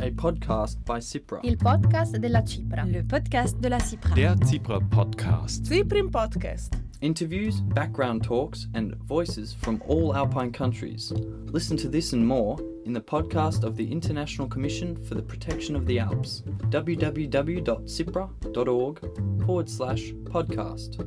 a podcast by Cipra. Il podcast della Cipra. Le podcast de la Cipra. Der CIPRA Podcast. Cyprian Podcast. Interviews, background talks, and voices from all Alpine countries. Listen to this and more in the podcast of the International Commission for the Protection of the Alps, www.cipra.org forward slash podcast.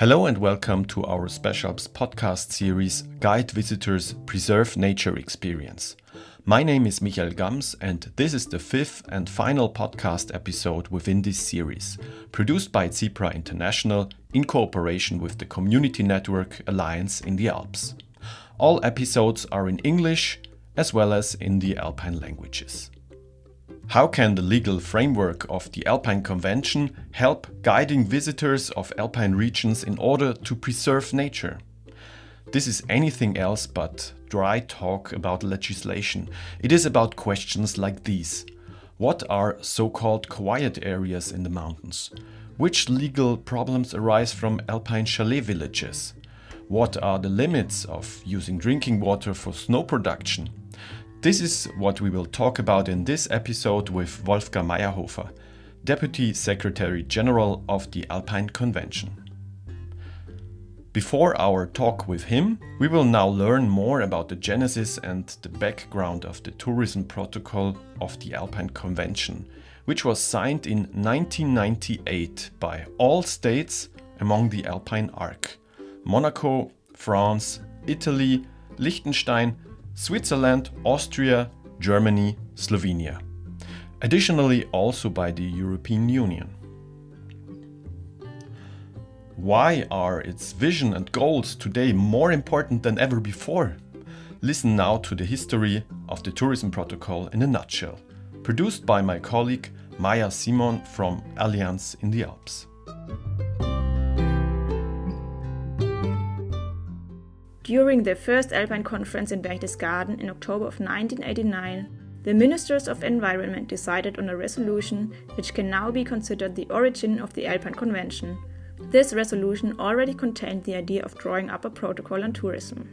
Hello and welcome to our speciAlps podcast series Guide Visitors Preserve Nature Experience. My name is Michael Gams, and this is the fifth and final podcast episode within this series, produced by Cipra International in cooperation with the Community Network Alliance in the Alps. All episodes are in English as well as in the Alpine languages. How can the legal framework of the Alpine Convention help guiding visitors of Alpine regions in order to preserve nature? This is anything else but dry talk about legislation. It is about questions like these What are so called quiet areas in the mountains? Which legal problems arise from Alpine chalet villages? What are the limits of using drinking water for snow production? This is what we will talk about in this episode with Wolfger Mayrhofer, Deputy Secretary General of the Alpine Convention. Before our talk with him, we will now learn more about the genesis and the background of the Tourism Protocol of the Alpine Convention, which was signed in 1998 by all states among the Alpine Arc Monaco, France, Italy, Liechtenstein, Switzerland, Austria, Germany, Slovenia. Additionally, also by the European Union. Why are its vision and goals today more important than ever before? Listen now to the history of the Tourism Protocol in a nutshell, produced by my colleague Maya Simon from Alliance in the Alps. During the first Alpine Conference in Berchtesgaden in October of 1989, the Ministers of Environment decided on a resolution which can now be considered the origin of the Alpine Convention. This resolution already contained the idea of drawing up a protocol on tourism.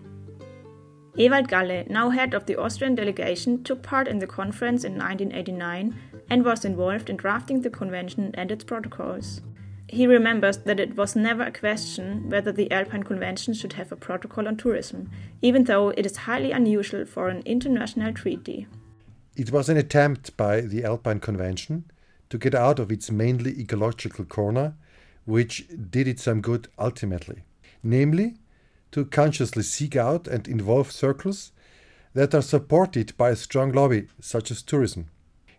Ewald Galle, now head of the Austrian delegation, took part in the conference in 1989 and was involved in drafting the convention and its protocols. He remembers that it was never a question whether the Alpine Convention should have a protocol on tourism, even though it is highly unusual for an international treaty. It was an attempt by the Alpine Convention to get out of its mainly ecological corner, which did it some good ultimately, namely, to consciously seek out and involve circles that are supported by a strong lobby, such as tourism.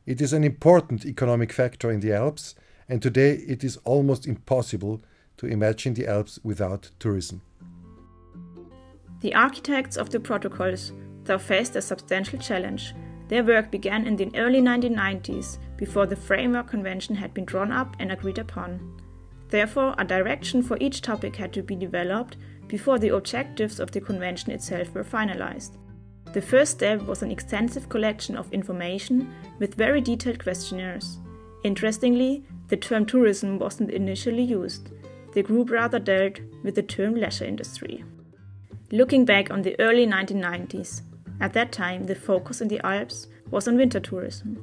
It is an important economic factor in the Alps and today it is almost impossible to imagine the Alps without tourism. The architects of the protocols, though faced a substantial challenge, their work began in the early 1990s before the framework convention had been drawn up and agreed upon. Therefore, a direction for each topic had to be developed before the objectives of the convention itself were finalized. The first step was an extensive collection of information with very detailed questionnaires. Interestingly, the term tourism wasn't initially used. The group rather dealt with the term leisure industry. Looking back on the early 1990s, at that time the focus in the Alps was on winter tourism.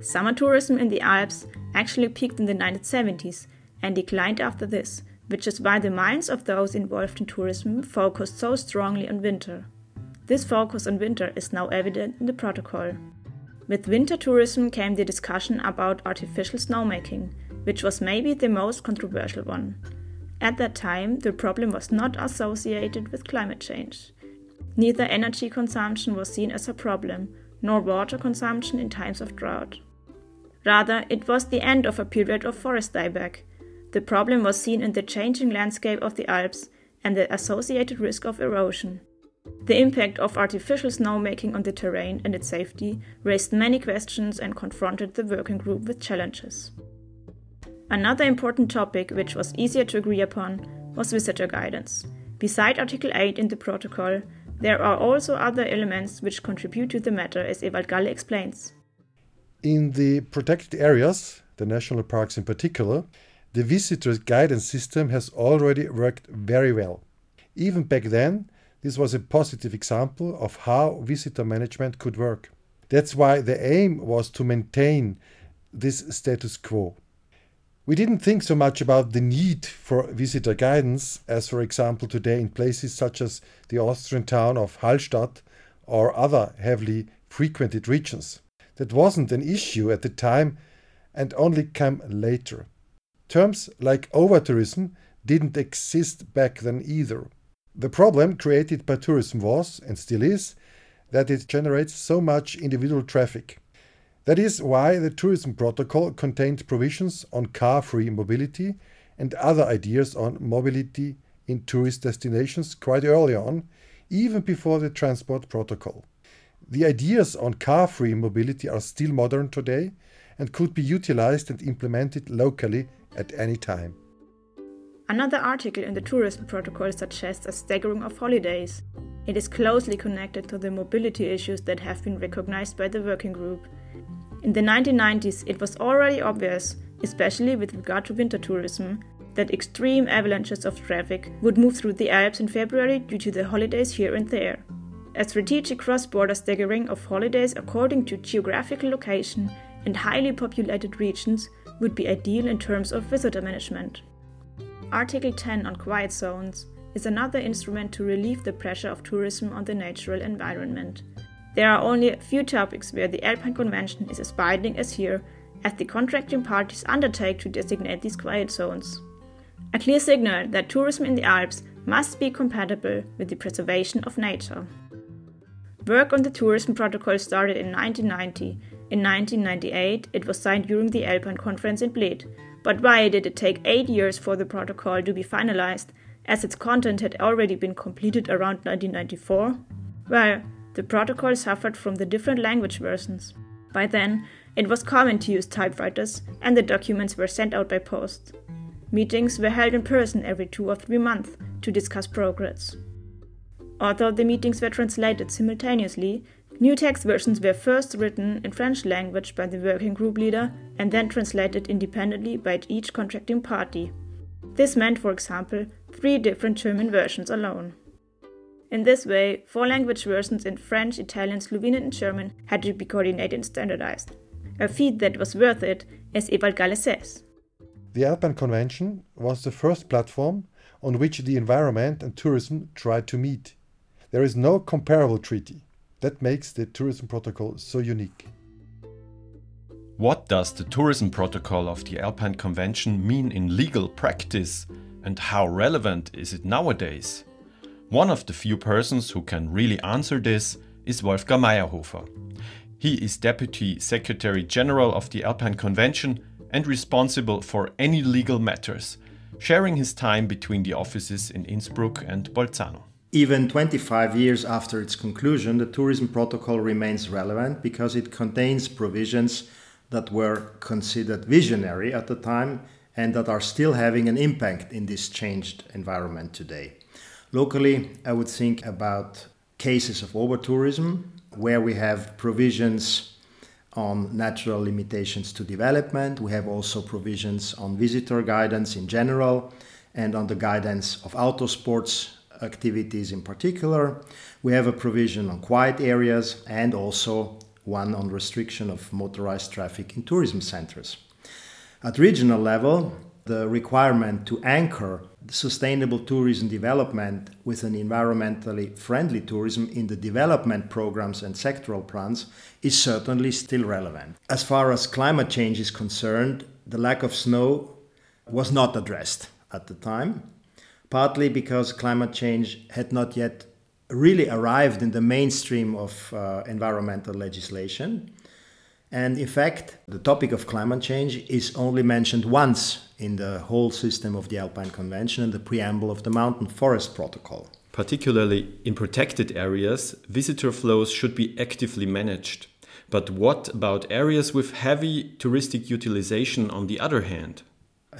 Summer tourism in the Alps actually peaked in the 1970s and declined after this, which is why the minds of those involved in tourism focused so strongly on winter. This focus on winter is now evident in the protocol. With winter tourism came the discussion about artificial snowmaking, which was maybe the most controversial one. At that time, the problem was not associated with climate change. Neither energy consumption was seen as a problem, nor water consumption in times of drought. Rather, it was the end of a period of forest dieback. The problem was seen in the changing landscape of the Alps and the associated risk of erosion. The impact of artificial snowmaking on the terrain and its safety raised many questions and confronted the working group with challenges. Another important topic which was easier to agree upon was visitor guidance. Beside Article 8 in the protocol, there are also other elements which contribute to the matter, as Ewald Galle explains. In the protected areas, the national parks in particular, the visitor guidance system has already worked very well. Even back then, this was a positive example of how visitor management could work. That's why the aim was to maintain this status quo. We didn't think so much about the need for visitor guidance as, for example, today in places such as the Austrian town of Hallstatt or other heavily frequented regions. That wasn't an issue at the time and only came later. Terms like overtourism didn't exist back then either. The problem created by tourism was, and still is, that it generates so much individual traffic. That is why the tourism protocol contained provisions on car free mobility and other ideas on mobility in tourist destinations quite early on, even before the transport protocol. The ideas on car free mobility are still modern today and could be utilized and implemented locally at any time. Another article in the tourism protocol suggests a staggering of holidays. It is closely connected to the mobility issues that have been recognized by the working group in the 1990s, it was already obvious, especially with regard to winter tourism, that extreme avalanches of traffic would move through the Alps in February due to the holidays here and there. A strategic cross border staggering of holidays according to geographical location and highly populated regions would be ideal in terms of visitor management. Article 10 on quiet zones is another instrument to relieve the pressure of tourism on the natural environment. There are only a few topics where the Alpine Convention is as binding as here, as the contracting parties undertake to designate these quiet zones. A clear signal that tourism in the Alps must be compatible with the preservation of nature. Work on the tourism protocol started in 1990. In 1998, it was signed during the Alpine Conference in Bled. But why did it take eight years for the protocol to be finalized, as its content had already been completed around 1994? Well, the protocol suffered from the different language versions. By then, it was common to use typewriters, and the documents were sent out by post. Meetings were held in person every two or three months to discuss progress. Although the meetings were translated simultaneously, new text versions were first written in French language by the working group leader and then translated independently by each contracting party. This meant, for example, three different German versions alone. In this way, four language versions in French, Italian, Slovenian, and German had to be coordinated and standardized. A feat that was worth it, as Ewald Galle says. The Alpine Convention was the first platform on which the environment and tourism tried to meet. There is no comparable treaty. That makes the tourism protocol so unique. What does the tourism protocol of the Alpine Convention mean in legal practice and how relevant is it nowadays? One of the few persons who can really answer this is Wolfger Mayrhofer. He is Deputy Secretary General of the Alpine Convention and responsible for any legal matters, sharing his time between the offices in Innsbruck and Bolzano. Even 25 years after its conclusion, the tourism protocol remains relevant because it contains provisions that were considered visionary at the time and that are still having an impact in this changed environment today. Locally, I would think about cases of overtourism, where we have provisions on natural limitations to development. We have also provisions on visitor guidance in general and on the guidance of outdoor sports activities in particular. We have a provision on quiet areas and also one on restriction of motorized traffic in tourism centers. At regional level, the requirement to anchor sustainable tourism development with an environmentally friendly tourism in the development programs and sectoral plans is certainly still relevant. As far as climate change is concerned, the lack of snow was not addressed at the time, partly because climate change had not yet really arrived in the mainstream of uh, environmental legislation. And in fact, the topic of climate change is only mentioned once in the whole system of the Alpine Convention and the preamble of the Mountain Forest Protocol. Particularly in protected areas, visitor flows should be actively managed. But what about areas with heavy touristic utilization on the other hand?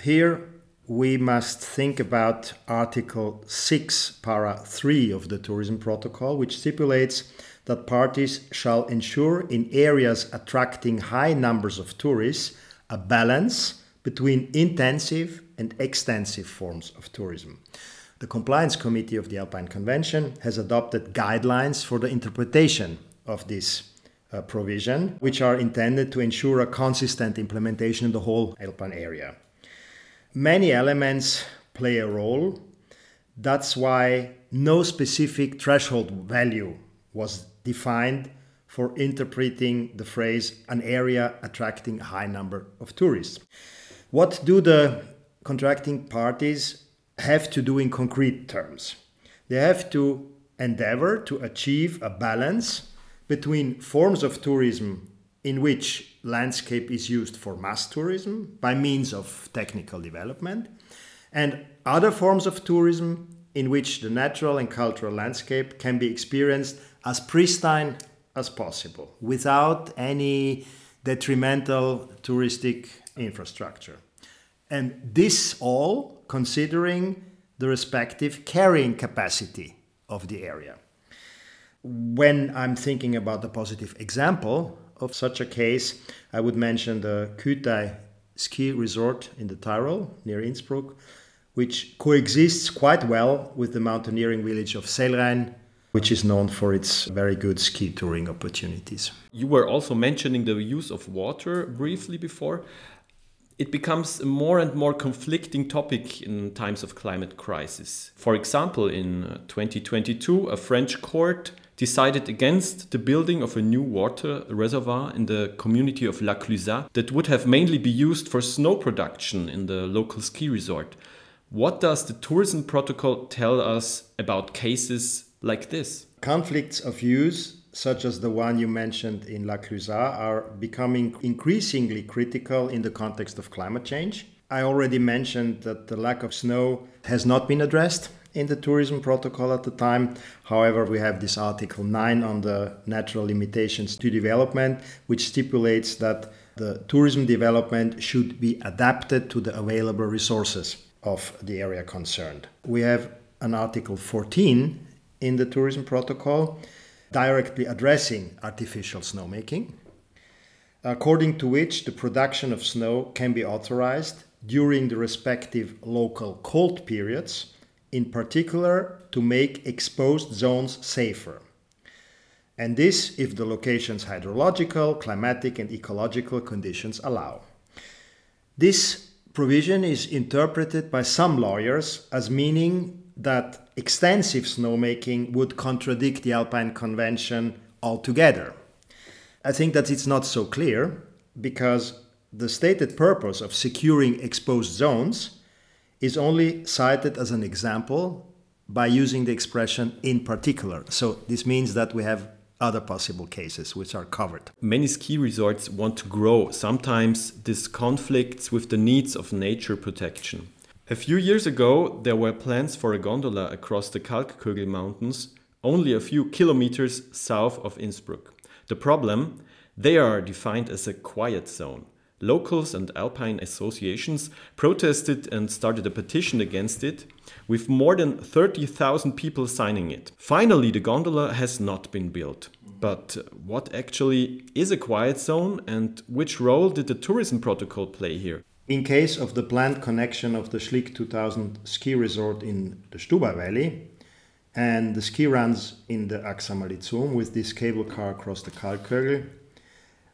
Here, we must think about Article 6, Para 3 of the Tourism Protocol, which stipulates that parties shall ensure in areas attracting high numbers of tourists a balance between intensive and extensive forms of tourism. The Compliance Committee of the Alpine Convention has adopted guidelines for the interpretation of this uh, provision, which are intended to ensure a consistent implementation in the whole Alpine area. Many elements play a role. That's why no specific threshold value was defined for interpreting the phrase an area attracting a high number of tourists. What do the contracting parties have to do in concrete terms? They have to endeavor to achieve a balance between forms of tourism in which landscape is used for mass tourism by means of technical development and other forms of tourism in which the natural and cultural landscape can be experienced as pristine as possible without any detrimental touristic infrastructure. And this all considering the respective carrying capacity of the area. When I'm thinking about the positive example of such a case, I would mention the Kühtai ski resort in the Tyrol near Innsbruck, which coexists quite well with the mountaineering village of Sellrain, which is known for its very good ski touring opportunities. You were also mentioning the use of water briefly before. It becomes a more and more conflicting topic in times of climate crisis. For example, in 2022, a French court decided against the building of a new water reservoir in the community of La Clusaz that would have mainly be used for snow production in the local ski resort. What does the tourism protocol tell us about cases like this? Conflicts of use, such as the one you mentioned in La Clusaz, are becoming increasingly critical in the context of climate change. I already mentioned that the lack of snow has not been addressed in the tourism protocol at the time. However, we have this Article 9 on the natural limitations to development, which stipulates that the tourism development should be adapted to the available resources of the area concerned. We have an Article 14 in the tourism protocol directly addressing artificial snowmaking, according to which the production of snow can be authorized during the respective local cold periods in particular to make exposed zones safer. And this if the location's hydrological, climatic, and ecological conditions allow. This provision is interpreted by some lawyers as meaning that extensive snowmaking would contradict the Alpine Convention altogether. I think that it's not so clear because the stated purpose of securing exposed zones is only cited as an example by using the expression in particular. So this means that we have other possible cases which are covered. Many ski resorts want to grow. Sometimes this conflicts with the needs of nature protection. A few years ago, there were plans for a gondola across the Kalkkogel Mountains, only a few kilometers south of Innsbruck. The problem? They are defined as a quiet zone. Locals and alpine associations protested and started a petition against it, with more than 30,000 people signing it. Finally, the gondola has not been built. But uh, what actually is a quiet zone and which role did the tourism protocol play here? In case of the planned connection of the Schlick 2000 ski resort in the Stubai Valley and the ski runs in the Axamer Lizum with this cable car across the Kalkkogel,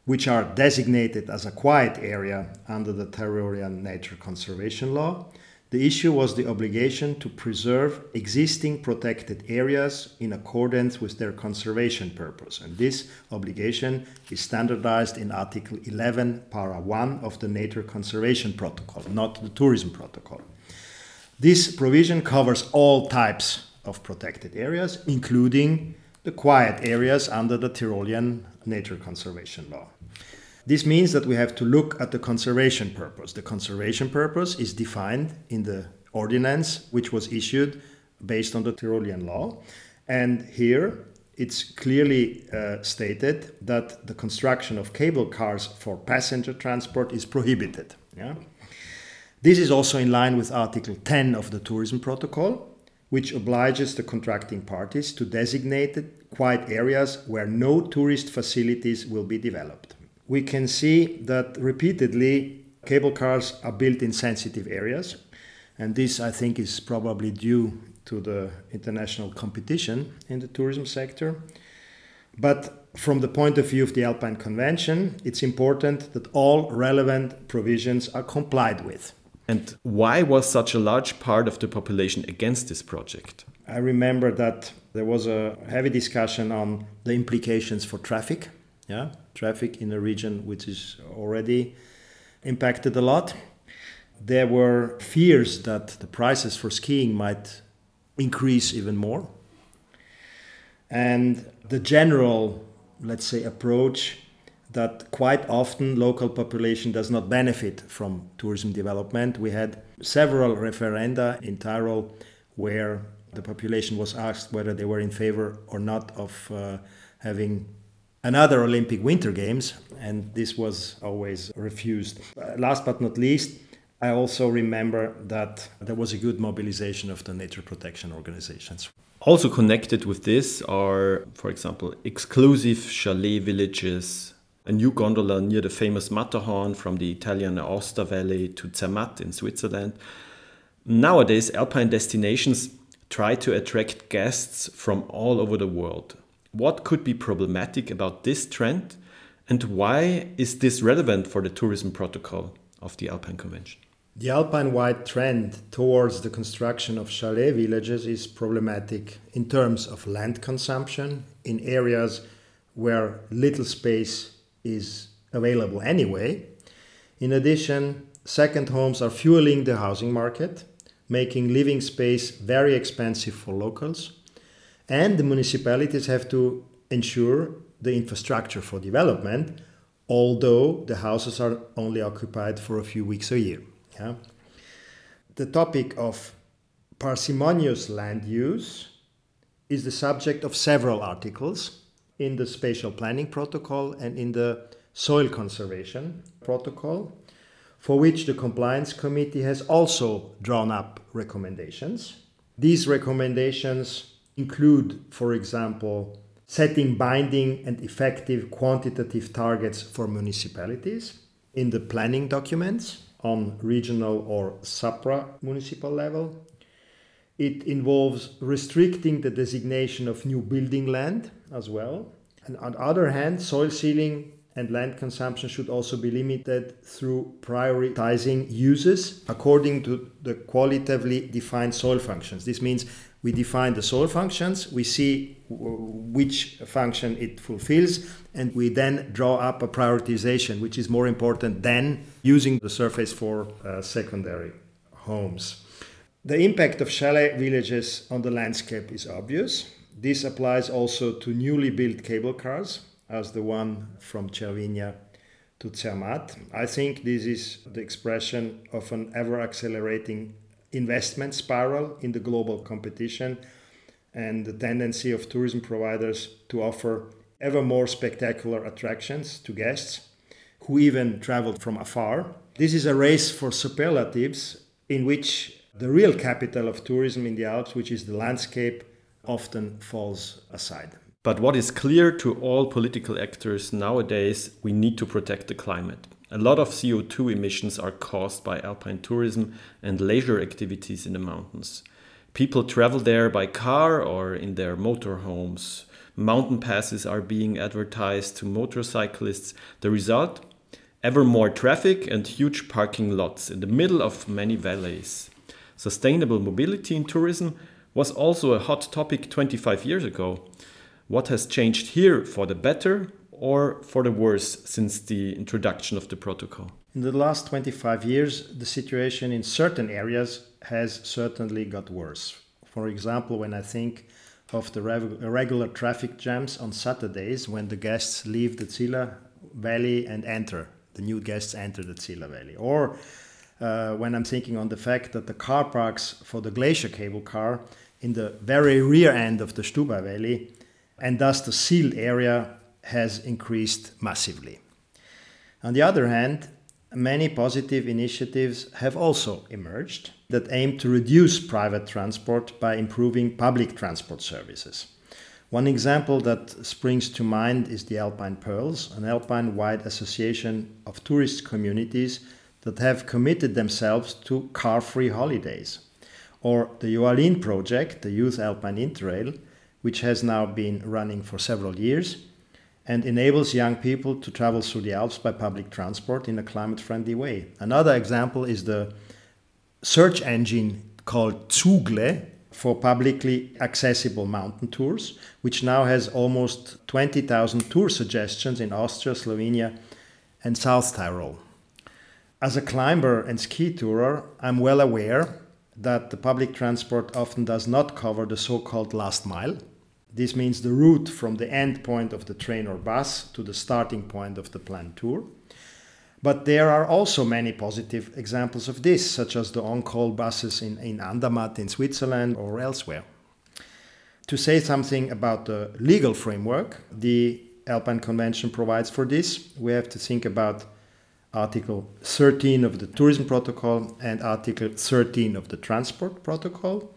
which are designated as a quiet area under the Tyrolean Nature Conservation Law. The issue was the obligation to preserve existing protected areas in accordance with their conservation purpose. And this obligation is standardized in Article 11, Para 1 of the Nature Conservation Protocol, not the Tourism Protocol. This provision covers all types of protected areas, including the quiet areas under the Tyrolean Nature Conservation Law. This means that we have to look at the conservation purpose. The conservation purpose is defined in the ordinance which was issued based on the Tyrolean law. And here it's clearly uh, stated that the construction of cable cars for passenger transport is prohibited. Yeah? This is also in line with Article 10 of the Tourism Protocol, which obliges the contracting parties to designate quiet areas where no tourist facilities will be developed we can see that repeatedly cable cars are built in sensitive areas. And this, I think, is probably due to the international competition in the tourism sector. But from the point of view of the Alpine Convention, it's important that all relevant provisions are complied with. And why was such a large part of the population against this project? I remember that there was a heavy discussion on the implications for traffic. Yeah, traffic in a region which is already impacted a lot. There were fears that the prices for skiing might increase even more. And the general, let's say, approach that quite often local population does not benefit from tourism development. We had several referenda in Tyrol where the population was asked whether they were in favor or not of uh, having another Olympic Winter Games, and this was always refused. Uh, last but not least, I also remember that there was a good mobilization of the nature protection organizations. Also connected with this are, for example, exclusive chalet villages, a new gondola near the famous Matterhorn from the Italian Aosta Valley to Zermatt in Switzerland. Nowadays, alpine destinations try to attract guests from all over the world. What could be problematic about this trend, and why is this relevant for the tourism protocol of the Alpine Convention? The Alpine wide trend towards the construction of chalet villages is problematic in terms of land consumption in areas where little space is available anyway. In addition, second homes are fueling the housing market, making living space very expensive for locals. And the municipalities have to ensure the infrastructure for development, although the houses are only occupied for a few weeks a year. Yeah? The topic of parsimonious land use is the subject of several articles in the spatial planning protocol and in the soil conservation protocol, for which the compliance committee has also drawn up recommendations. These recommendations include, for example, setting binding and effective quantitative targets for municipalities in the planning documents on regional or supra municipal level. It involves restricting the designation of new building land as well. And on the other hand, soil sealing and land consumption should also be limited through prioritizing uses according to the qualitatively defined soil functions. This means we define the soil functions, we see which function it fulfills, and we then draw up a prioritization, which is more important than using the surface for uh, secondary homes. The impact of chalet villages on the landscape is obvious. This applies also to newly built cable cars, as the one from Cervinia to Zermatt. I think this is the expression of an ever accelerating investment spiral in the global competition and the tendency of tourism providers to offer ever more spectacular attractions to guests who even traveled from afar. This is a race for superlatives in which the real capital of tourism in the Alps, which is the landscape, often falls aside. But what is clear to all political actors nowadays, we need to protect the climate. A lot of CO2 emissions are caused by alpine tourism and leisure activities in the mountains. People travel there by car or in their motorhomes. Mountain passes are being advertised to motorcyclists. The result? Ever more traffic and huge parking lots in the middle of many valleys. Sustainable mobility in tourism was also a hot topic 25 years ago. What has changed here for the better or for the worse since the introduction of the protocol? In the last 25 years, the situation in certain areas has certainly got worse. For example, when I think of the regular traffic jams on Saturdays when the guests leave the Ziller Valley and enter, the new guests enter the Ziller Valley. Or uh, when I'm thinking on the fact that the car parks for the glacier cable car in the very rear end of the Stubai Valley, and thus the sealed area has increased massively. On the other hand, many positive initiatives have also emerged that aim to reduce private transport by improving public transport services. One example that springs to mind is the Alpine Pearls, an alpine wide association of tourist communities that have committed themselves to car free holidays. or the YOALIN project, the Youth Alpine Interrail, which has now been running for several years and enables young people to travel through the Alps by public transport in a climate friendly way. Another example is the search engine called Zuugle for publicly accessible mountain tours, which now has almost 20,000 tour suggestions in Austria, Slovenia, and South Tyrol. As a climber and ski tourer, I'm well aware that the public transport often does not cover the so called last mile. This means the route from the end point of the train or bus to the starting point of the planned tour. But there are also many positive examples of this, such as the on call buses in, in Andermatt in Switzerland or elsewhere. To say something about the legal framework the Alpine Convention provides for this, we have to think about Article 13 of the Tourism Protocol and Article 13 of the Transport Protocol,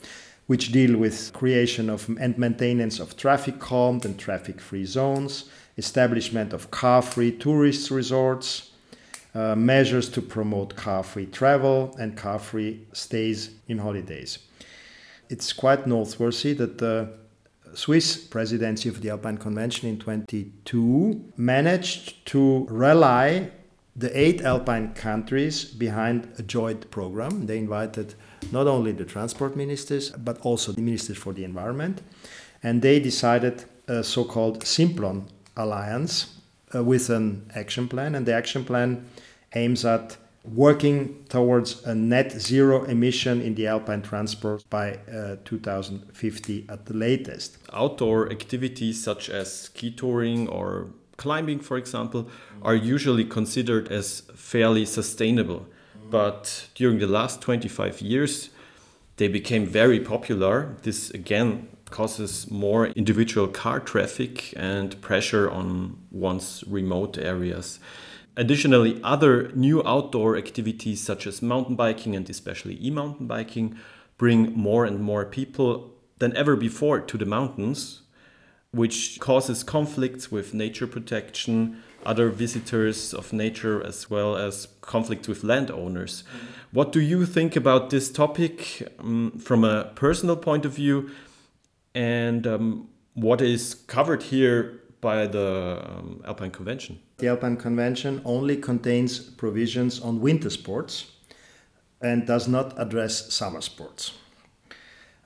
which deal with creation of and maintenance of traffic calmed and traffic free zones, establishment of car free tourist resorts, uh, measures to promote car free travel and car free stays in holidays. It's quite noteworthy that the Swiss presidency of the Alpine Convention in 22 managed to rally the eight Alpine countries behind a joint program. They invited not only the transport ministers, but also the ministers for the environment. And they decided a so called Simplon alliance uh, with an action plan. And the action plan aims at working towards a net zero emission in the alpine transport by uh, 2050 at the latest. Outdoor activities such as ski touring or climbing, for example, are usually considered as fairly sustainable. But during the last 25 years, they became very popular. This again causes more individual car traffic and pressure on once remote areas. Additionally, other new outdoor activities such as mountain biking and especially e mountain biking bring more and more people than ever before to the mountains, which causes conflicts with nature protection, other visitors of nature, as well as conflict with landowners. What do you think about this topic um, from a personal point of view? And um, what is covered here by the um, Alpine Convention? The Alpine Convention only contains provisions on winter sports and does not address summer sports.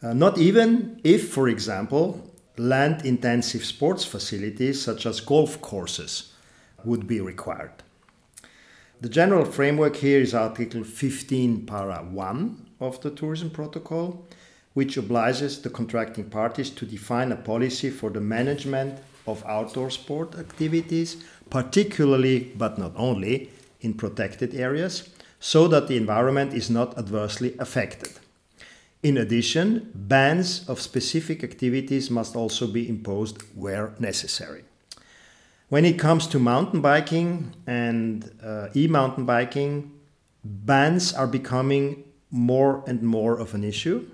Uh, not even if, for example, land intensive sports facilities such as golf courses would be required. The general framework here is Article 15, Para 1 of the Tourism Protocol, which obliges the contracting parties to define a policy for the management of outdoor sport activities, particularly but not only in protected areas, so that the environment is not adversely affected. In addition, bans of specific activities must also be imposed where necessary. When it comes to mountain biking and uh, e mountain biking, bans are becoming more and more of an issue.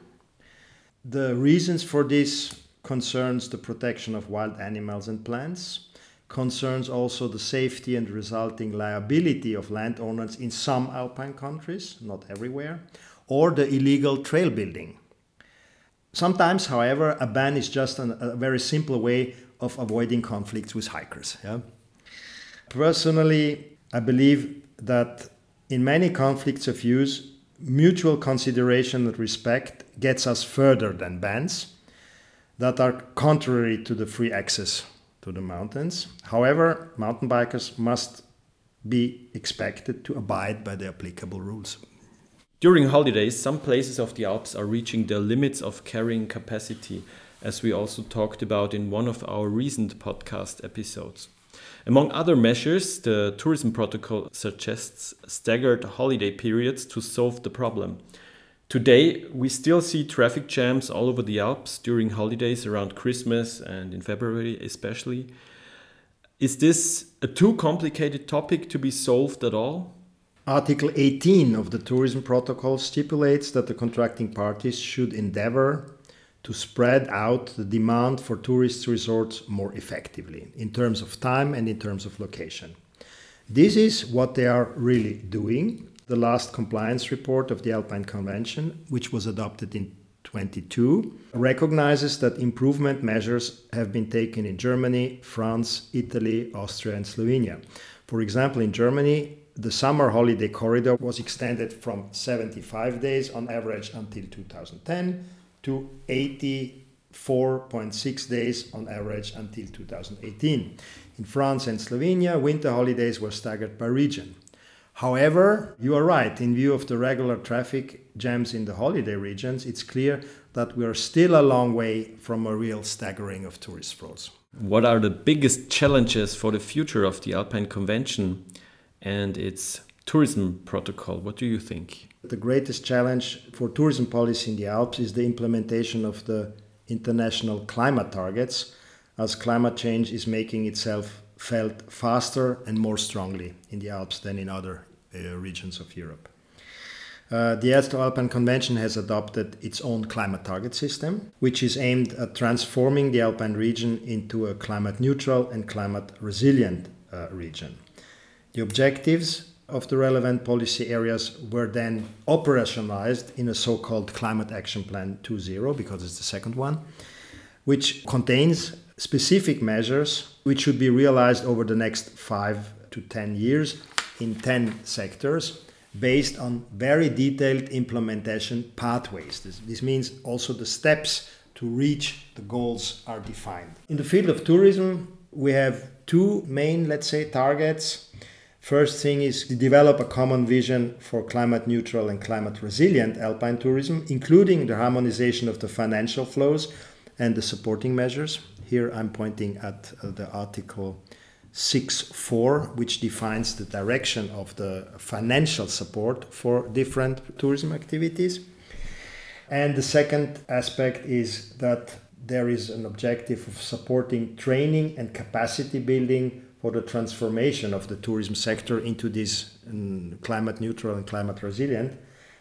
The reasons for this concerns the protection of wild animals and plants, concerns also the safety and resulting liability of landowners in some alpine countries, not everywhere, or the illegal trail building. Sometimes, however, a ban is just an, a very simple way of avoiding conflicts with hikers. Yeah? Personally, I believe that in many conflicts of views, mutual consideration and respect gets us further than bans that are contrary to the free access to the mountains. However, mountain bikers must be expected to abide by the applicable rules. During holidays, some places of the Alps are reaching their limits of carrying capacity, as we also talked about in one of our recent podcast episodes. Among other measures, the tourism protocol suggests staggered holiday periods to solve the problem. Today, we still see traffic jams all over the Alps during holidays around Christmas and in February, especially. Is this a too complicated topic to be solved at all? Article 18 of the Tourism Protocol stipulates that the contracting parties should endeavor to spread out the demand for tourist resorts more effectively in terms of time and in terms of location. This is what they are really doing. The last compliance report of the Alpine Convention, which was adopted in 22 recognizes that improvement measures have been taken in Germany, France, Italy, Austria, and Slovenia. For example, in Germany, the summer holiday corridor was extended from 75 days on average until 2010 to 84.6 days on average until 2018. In France and Slovenia, winter holidays were staggered by region. However, you are right, in view of the regular traffic jams in the holiday regions, it's clear that we are still a long way from a real staggering of tourist flows. What are the biggest challenges for the future of the Alpine Convention and its tourism protocol? What do you think? The greatest challenge for tourism policy in the Alps is the implementation of the international climate targets, as climate change is making itself felt faster and more strongly in the Alps than in other uh, regions of Europe. Uh, the Alpine Convention has adopted its own climate target system, which is aimed at transforming the Alpine region into a climate neutral and climate resilient uh, region. The objectives of the relevant policy areas were then operationalized in a so called Climate Action Plan 2.0, because it's the second one, which contains specific measures which should be realized over the next five to 10 years in 10 sectors based on very detailed implementation pathways. This, this, means also the steps to reach the goals are defined. In the field of tourism, we have two main, let's say, targets. First thing is to develop a common vision for climate neutral and climate resilient alpine tourism, including the harmonization of the financial flows and the supporting measures. Here I'm pointing at uh, the article 6.4, which defines the direction of the financial support for different tourism activities. And the second aspect is that there is an objective of supporting training and capacity building for the transformation of the tourism sector into this um, climate neutral and climate resilient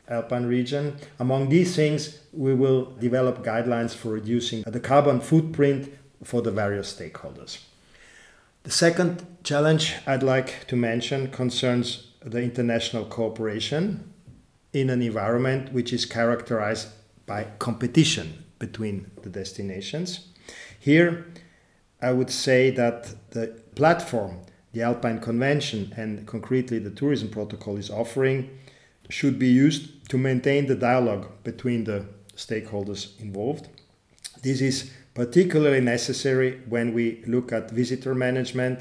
alpine region. Among these things, we will develop guidelines for reducing the carbon footprint for the various stakeholders. The second challenge I'd like to mention concerns the international cooperation in an environment which is characterized by competition between the destinations. Here, I would say that the platform the Alpine Convention and concretely the Tourism Protocol is offering should be used to maintain the dialogue between the stakeholders involved. This is particularly necessary when we look at visitor management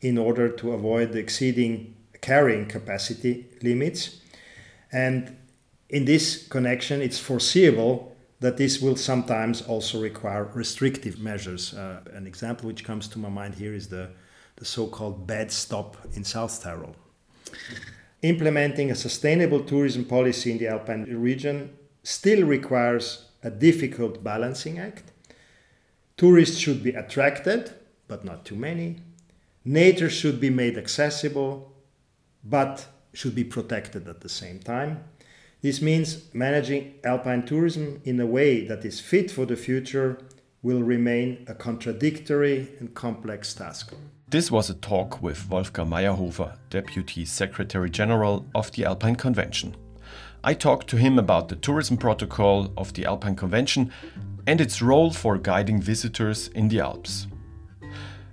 in order to avoid exceeding carrying capacity limits. And in this connection, it's foreseeable that this will sometimes also require restrictive measures. Uh, an example which comes to my mind here is the, the so called bed stop in South Tyrol. Implementing a sustainable tourism policy in the Alpine region still requires a difficult balancing act Tourists should be attracted, but not too many. Nature should be made accessible, but should be protected at the same time. This means managing alpine tourism in a way that is fit for the future will remain a contradictory and complex task. This was a talk with Wolfger Mayrhofer, Deputy Secretary General of the Alpine Convention. I talked to him about the tourism protocol of the Alpine Convention and its role for guiding visitors in the Alps.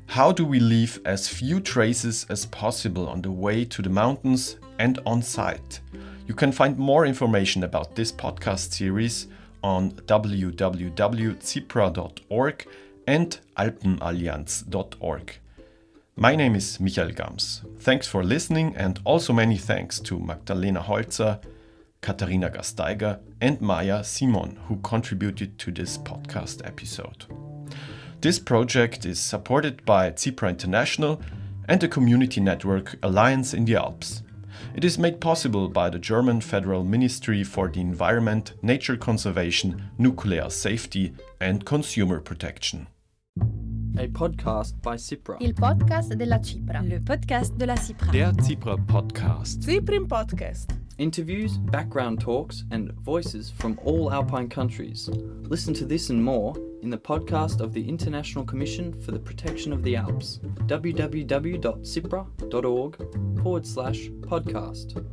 How do we leave as few traces as possible on the way to the mountains and on site? You can find more information about this podcast series on www.cipra.org and alpenallianz.org. My name is Michael Gams. Thanks for listening, and also many thanks to Magdalena Holzer, Katharina Gasteiger, and Maya Simon, who contributed to this podcast episode. This project is supported by CIPRA International and the community network Alliance in the Alps. It is made possible by the German Federal Ministry for the Environment, Nature Conservation, Nuclear Safety and Consumer Protection. A podcast by CIPRA. Il podcast della Cipra. Le podcast de la Cipra. Der Cipra Podcast. Ciprim Podcast. Interviews, background talks, and voices from all Alpine countries. Listen to this and more in the podcast of the International Commission for the Protection of the Alps. www.cipra.org forward slash podcast.